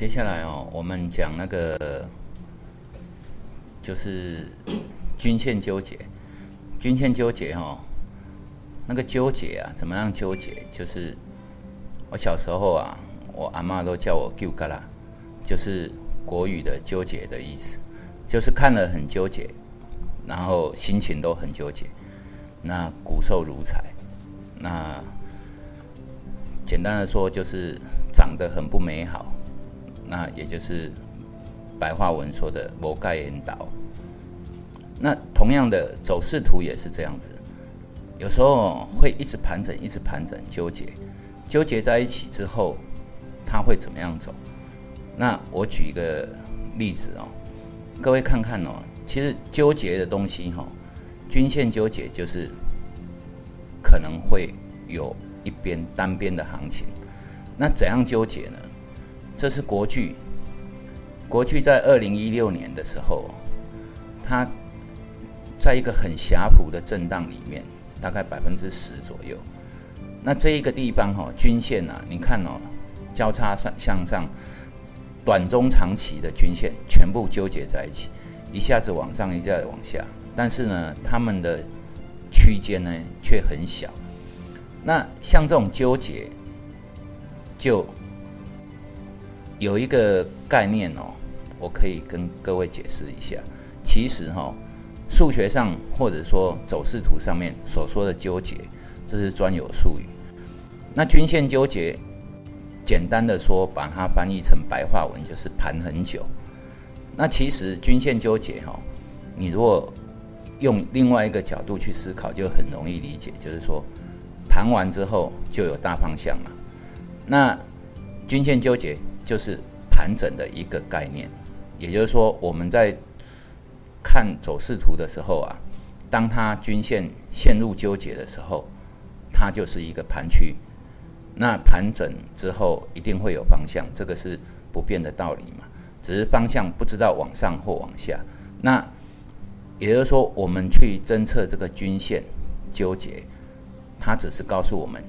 接下来哦，我们讲那个就是均线纠结。均线纠结哦，那个纠结啊，怎么样纠结？就是我小时候啊，我阿妈都叫我纠嘎啦，就是国语的纠结的意思，就是看了很纠结，然后心情都很纠结，那骨瘦如柴，那简单的说就是长得很不美好。那也就是白话文说的“摩盖引导”。那同样的走势图也是这样子，有时候会一直盘整，一直盘整，纠结，纠结在一起之后，它会怎么样走？那我举一个例子哦，各位看看哦，其实纠结的东西哈，均线纠结就是可能会有一边单边的行情，那怎样纠结呢？这是国巨，国巨在二零一六年的时候，它在一个很狭幅的震荡里面，大概百分之十左右。那这一个地方哈，均线啊，你看哦，交叉上向上，短中长期的均线全部纠结在一起，一下子往上，一下子往下，但是呢，它们的区间呢却很小。那像这种纠结，就。有一个概念哦，我可以跟各位解释一下。其实哈，数学上或者说走势图上面所说的纠结，这是专有术语。那均线纠结，简单的说，把它翻译成白话文就是盘很久。那其实均线纠结哈，你如果用另外一个角度去思考，就很容易理解，就是说盘完之后就有大方向了。那均线纠结。就是盘整的一个概念，也就是说，我们在看走势图的时候啊，当它均线陷入纠结的时候，它就是一个盘区。那盘整之后一定会有方向，这个是不变的道理嘛？只是方向不知道往上或往下。那也就是说，我们去侦测这个均线纠结，它只是告诉我们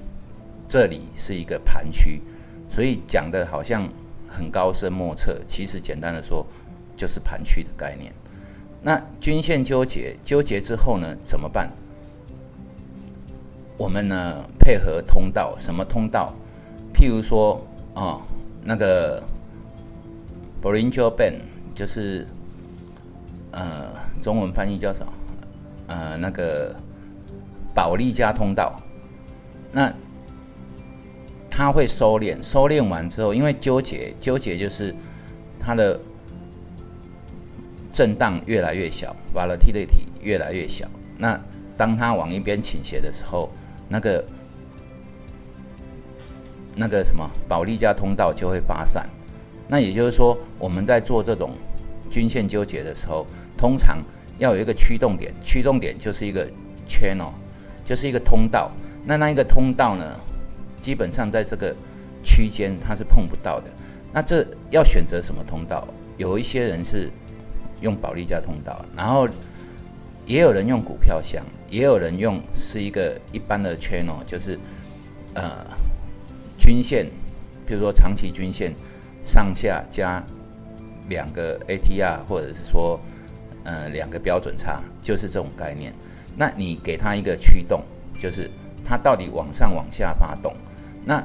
这里是一个盘区，所以讲的好像。很高深莫测，其实简单的说，就是盘区的概念。那均线纠结，纠结之后呢，怎么办？我们呢配合通道，什么通道？譬如说啊，那个 Bollinger Band，就是呃，中文翻译叫什么？呃，那个保利加通道。那它会收敛，收敛完之后，因为纠结，纠结就是它的震荡越来越小，volatility 越来越小。那当它往一边倾斜的时候，那个那个什么保利加通道就会发散。那也就是说，我们在做这种均线纠结的时候，通常要有一个驱动点，驱动点就是一个 channel，就是一个通道。那那一个通道呢？基本上在这个区间它是碰不到的。那这要选择什么通道？有一些人是用保利加通道，然后也有人用股票箱，也有人用是一个一般的 channel，就是呃均线，比如说长期均线上下加两个 ATR，或者是说呃两个标准差，就是这种概念。那你给它一个驱动，就是它到底往上往下发动。那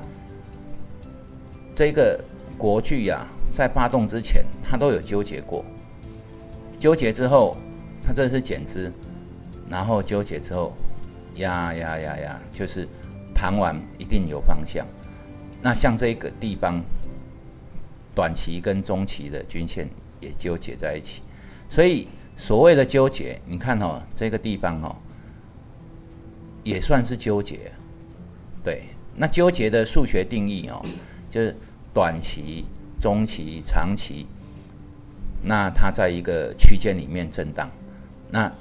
这个国剧呀，在发动之前，它都有纠结过。纠结之后，它这是减资，然后纠结之后，压压压压，就是盘完一定有方向。那像这个地方，短期跟中期的均线也纠结在一起，所以所谓的纠结，你看哦，这个地方哦，也算是纠结，对。那纠结的数学定义哦，就是短期、中期、长期，那它在一个区间里面震荡，那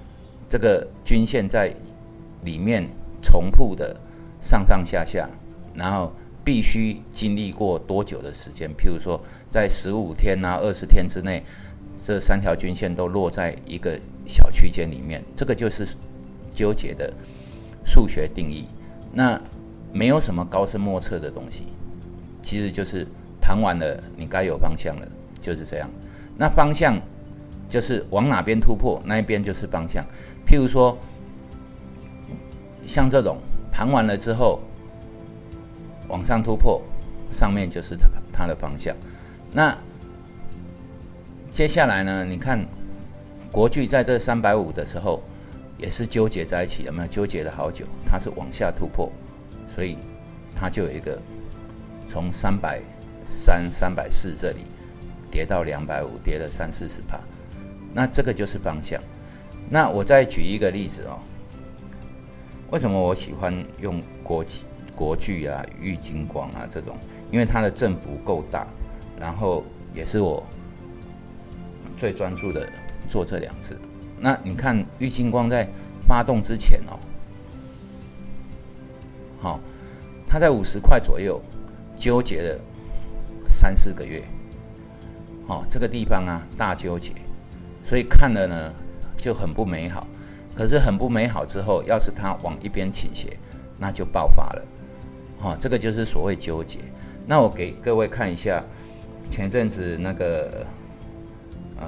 这个均线在里面重复的上上下下，然后必须经历过多久的时间？譬如说，在十五天啊、二十天之内，这三条均线都落在一个小区间里面，这个就是纠结的数学定义。那没有什么高深莫测的东西，其实就是盘完了，你该有方向了，就是这样。那方向就是往哪边突破，那一边就是方向。譬如说，像这种盘完了之后往上突破，上面就是它它的方向。那接下来呢？你看国巨在这三百五的时候，也是纠结在一起，有没有纠结了好久？它是往下突破，所以它就有一个从三百三、三百四这里跌到两百五，跌了三四十帕。那这个就是方向。那我再举一个例子哦。为什么我喜欢用国国巨啊、玉金光啊这种？因为它的振幅够大，然后也是我。最专注的做这两次。那你看玉金光在发动之前哦，好，它在五十块左右纠结了三四个月，好，这个地方啊大纠结，所以看了呢就很不美好。可是很不美好之后，要是它往一边倾斜，那就爆发了，好，这个就是所谓纠结。那我给各位看一下前阵子那个。呃，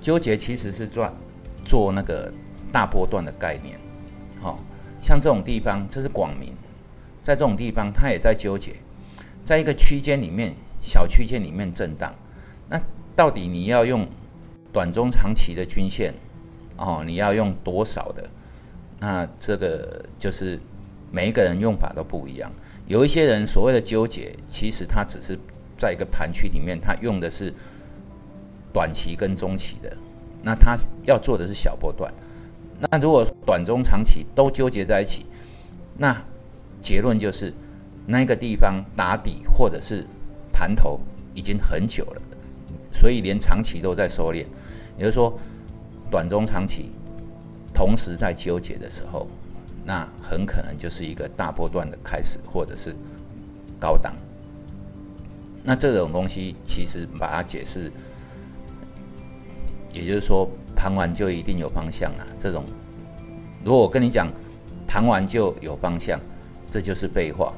纠结其实是赚做那个大波段的概念，好，像这种地方，这是广明，在这种地方，它也在纠结，在一个区间里面，小区间里面震荡，那到底你要用短中长期的均线，哦，你要用多少的？那这个就是每一个人用法都不一样，有一些人所谓的纠结，其实他只是在一个盘区里面，他用的是。短期跟中期的，那他要做的是小波段。那如果短中长期都纠结在一起，那结论就是那个地方打底或者是盘头已经很久了，所以连长期都在收敛。也就是说，短中长期同时在纠结的时候，那很可能就是一个大波段的开始，或者是高档。那这种东西其实把它解释。也就是说，盘完就一定有方向啊！这种，如果我跟你讲盘完就有方向，这就是废话，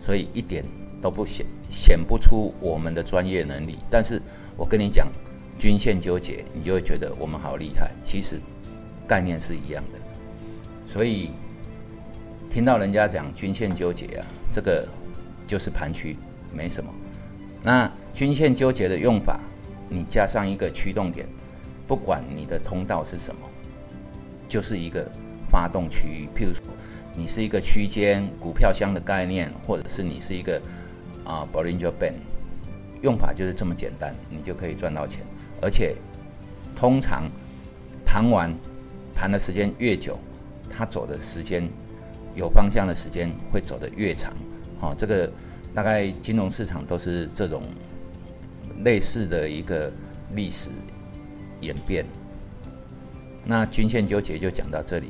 所以一点都不显显不出我们的专业能力。但是我跟你讲均线纠结，你就会觉得我们好厉害。其实概念是一样的，所以听到人家讲均线纠结啊，这个就是盘区，没什么。那均线纠结的用法，你加上一个驱动点。不管你的通道是什么，就是一个发动区域。譬如说，你是一个区间股票箱的概念，或者是你是一个啊 Bollinger Band，用法就是这么简单，你就可以赚到钱。而且，通常盘完盘的时间越久，它走的时间有方向的时间会走得越长。好，这个大概金融市场都是这种类似的一个历史。演变，那均线纠结就讲到这里。